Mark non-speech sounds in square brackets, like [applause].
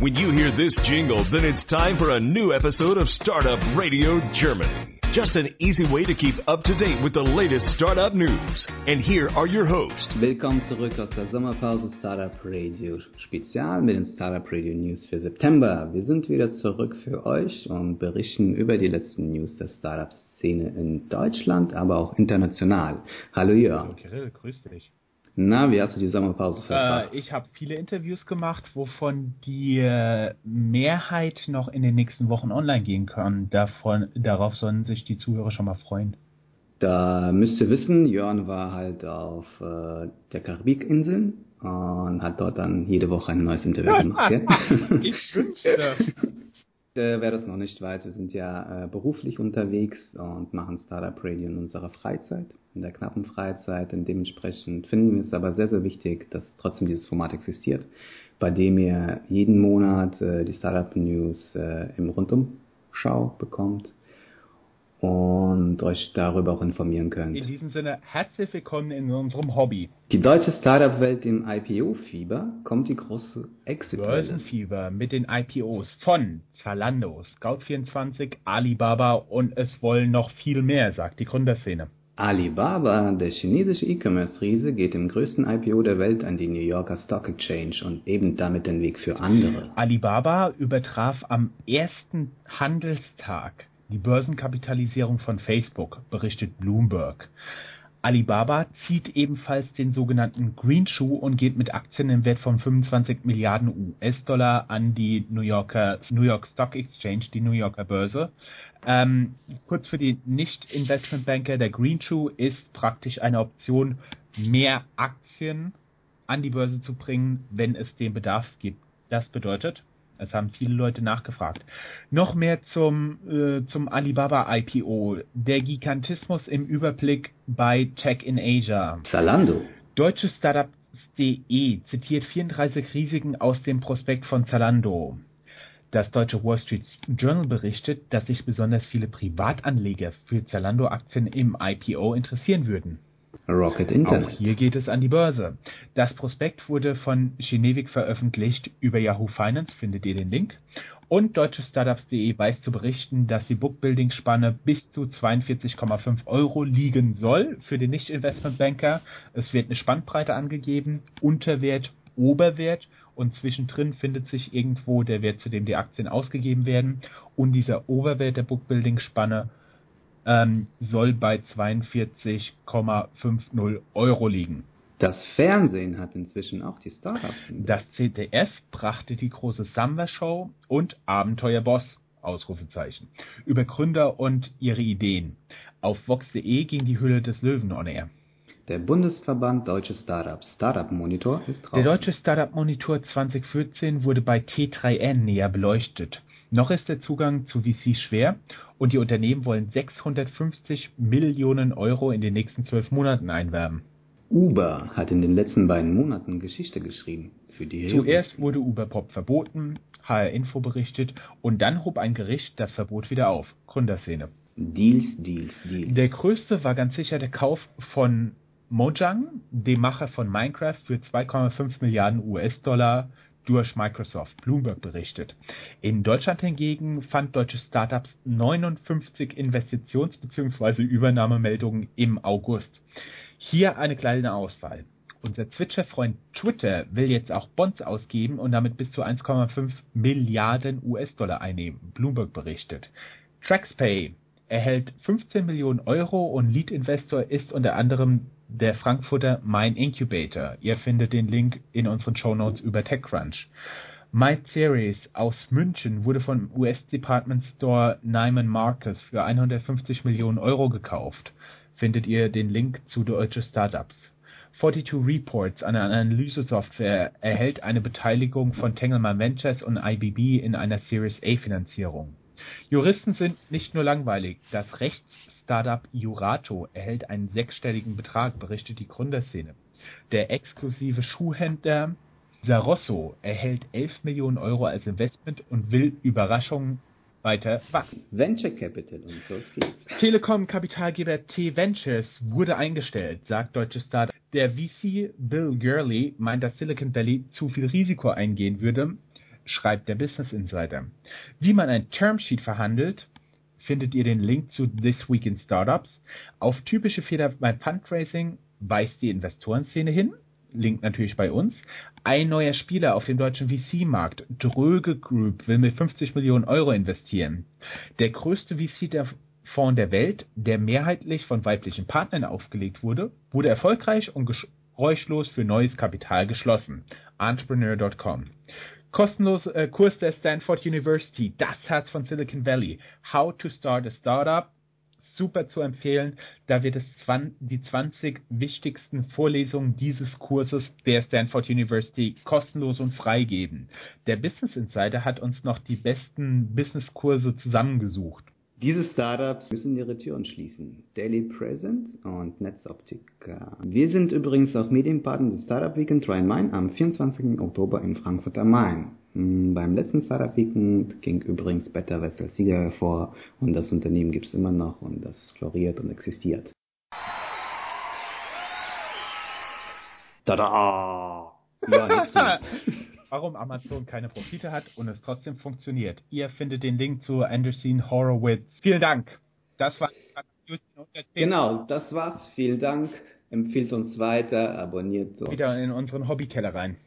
When you hear this jingle, then it's time for a new episode of Startup Radio Germany. Just an easy way to keep up to date with the latest startup news. And here are your hosts. Willkommen zurück aus der Sommerpause Startup Radio Spezial mit den Startup Radio News für September. Wir sind wieder zurück für euch und berichten über die letzten News der Startup-Szene in Deutschland, aber auch international. Hallo Jörn. Hallo Kirill, grüß dich. Na, wie hast du die Sommerpause verbracht? Äh, ich habe viele Interviews gemacht, wovon die äh, Mehrheit noch in den nächsten Wochen online gehen kann. Davon, darauf sollen sich die Zuhörer schon mal freuen. Da müsst ihr wissen, Jörn war halt auf äh, der Karibikinseln und hat dort dann jede Woche ein neues Interview [laughs] gemacht. ich wünschte. [laughs] Äh, wer das noch nicht weiß, wir sind ja äh, beruflich unterwegs und machen Startup Radio in unserer Freizeit, in der knappen Freizeit. Und dementsprechend finden wir es aber sehr, sehr wichtig, dass trotzdem dieses Format existiert, bei dem ihr jeden Monat äh, die Startup News äh, im Rundumschau bekommt und euch darüber auch informieren könnt. In diesem Sinne, herzlich willkommen in unserem Hobby. Die deutsche Startup-Welt im IPO-Fieber kommt die große exit Börsenfieber mit den IPOs von Zalando, Scout24, Alibaba und es wollen noch viel mehr, sagt die Gründerszene. Alibaba, der chinesische E-Commerce-Riese, geht im größten IPO der Welt an die New Yorker Stock Exchange und eben damit den Weg für andere. Alibaba übertraf am ersten Handelstag die Börsenkapitalisierung von Facebook, berichtet Bloomberg. Alibaba zieht ebenfalls den sogenannten Green Shoe und geht mit Aktien im Wert von 25 Milliarden US-Dollar an die New Yorker New York Stock Exchange, die New Yorker Börse. Ähm, kurz für die Nicht-Investmentbanker, der Green Shoe ist praktisch eine Option, mehr Aktien an die Börse zu bringen, wenn es den Bedarf gibt. Das bedeutet, es haben viele Leute nachgefragt. Noch mehr zum, äh, zum Alibaba IPO. Der Gigantismus im Überblick bei Tech in Asia. Zalando. Deutsche Startups.de zitiert 34 Risiken aus dem Prospekt von Zalando. Das deutsche Wall Street Journal berichtet, dass sich besonders viele Privatanleger für Zalando-Aktien im IPO interessieren würden. Rocket Internet. Auch hier geht es an die Börse. Das Prospekt wurde von Genevik veröffentlicht über Yahoo Finance, findet ihr den Link. Und deutschestartups.de weiß zu berichten, dass die Bookbuilding-Spanne bis zu 42,5 Euro liegen soll für den Nicht-Investmentbanker. Es wird eine Spannbreite angegeben, Unterwert, Oberwert und zwischendrin findet sich irgendwo der Wert, zu dem die Aktien ausgegeben werden. Und dieser Oberwert der Bookbuilding-Spanne ähm, soll bei 42,50 Euro liegen. Das Fernsehen hat inzwischen auch die Startups. Das ZDF brachte die große Samba-Show und Abenteuerboss, Ausrufezeichen, über Gründer und ihre Ideen. Auf Vox.de ging die Hülle des Löwen on air. Der Bundesverband Deutsche Startups, Startup Monitor, ist draußen. Der Deutsche Startup Monitor 2014 wurde bei T3N näher beleuchtet. Noch ist der Zugang zu VC schwer und die Unternehmen wollen 650 Millionen Euro in den nächsten zwölf Monaten einwerben. Uber hat in den letzten beiden Monaten Geschichte geschrieben. Für die Zuerst wurde Uber Pop verboten, HR Info berichtet und dann hob ein Gericht das Verbot wieder auf. Gründerszene. Deals, Deals, Deals. Der größte war ganz sicher der Kauf von Mojang, dem Macher von Minecraft, für 2,5 Milliarden US-Dollar durch Microsoft, Bloomberg berichtet. In Deutschland hingegen fand deutsche Startups 59 Investitions- bzw. Übernahmemeldungen im August. Hier eine kleine Auswahl. Unser Twitch-Freund Twitter will jetzt auch Bonds ausgeben und damit bis zu 1,5 Milliarden US-Dollar einnehmen, Bloomberg berichtet. TraxPay erhält 15 Millionen Euro und Lead-Investor ist unter anderem der Frankfurter Mein Incubator. Ihr findet den Link in unseren Show Notes über TechCrunch. MySeries aus München wurde vom US-Department Store Neiman Marcus für 150 Millionen Euro gekauft. Findet ihr den Link zu deutsche Startups. 42 Reports, eine Analysesoftware, erhält eine Beteiligung von Tengelmann Ventures und IBB in einer Series A Finanzierung. Juristen sind nicht nur langweilig. Das Rechts-Startup Jurato erhält einen sechsstelligen Betrag, berichtet die Gründerszene. Der exklusive Schuhhändler Sarosso erhält 11 Millionen Euro als Investment und will Überraschungen weiter wachsen. Venture Capital und so geht's. Telekom-Kapitalgeber T-Ventures wurde eingestellt, sagt deutsche Startup. Der VC Bill Gurley meint, dass Silicon Valley zu viel Risiko eingehen würde. Schreibt der Business Insider. Wie man ein Termsheet verhandelt, findet ihr den Link zu This Week in Startups. Auf typische Fehler beim Fundraising weist die Investorenszene hin. Link natürlich bei uns. Ein neuer Spieler auf dem deutschen VC-Markt, Dröge Group, will mit 50 Millionen Euro investieren. Der größte VC-Fonds der Welt, der mehrheitlich von weiblichen Partnern aufgelegt wurde, wurde erfolgreich und geräuschlos für neues Kapital geschlossen. Entrepreneur.com. Kostenlos äh, Kurs der Stanford University, das Herz von Silicon Valley. How to Start a Startup. Super zu empfehlen. Da wird es die 20 wichtigsten Vorlesungen dieses Kurses der Stanford University kostenlos und frei geben. Der Business Insider hat uns noch die besten Businesskurse zusammengesucht. Diese Startups müssen ihre Türen schließen. Daily Present und Netzoptik. Wir sind übrigens auch Medienpartner des Startup Weekend Rhein-Main am 24. Oktober in Frankfurt am Main. Hm, beim letzten Startup Weekend ging übrigens Better West als Sieger hervor und das Unternehmen gibt es immer noch und das floriert und existiert. Tada! [laughs] Ja, [laughs] warum Amazon keine Profite hat und es trotzdem funktioniert. Ihr findet den Link zu Anderson Horowitz. Vielen Dank. Das war Genau, das war's. Vielen Dank. Empfiehlt uns weiter, abonniert uns. Wieder in unseren Hobbykeller rein.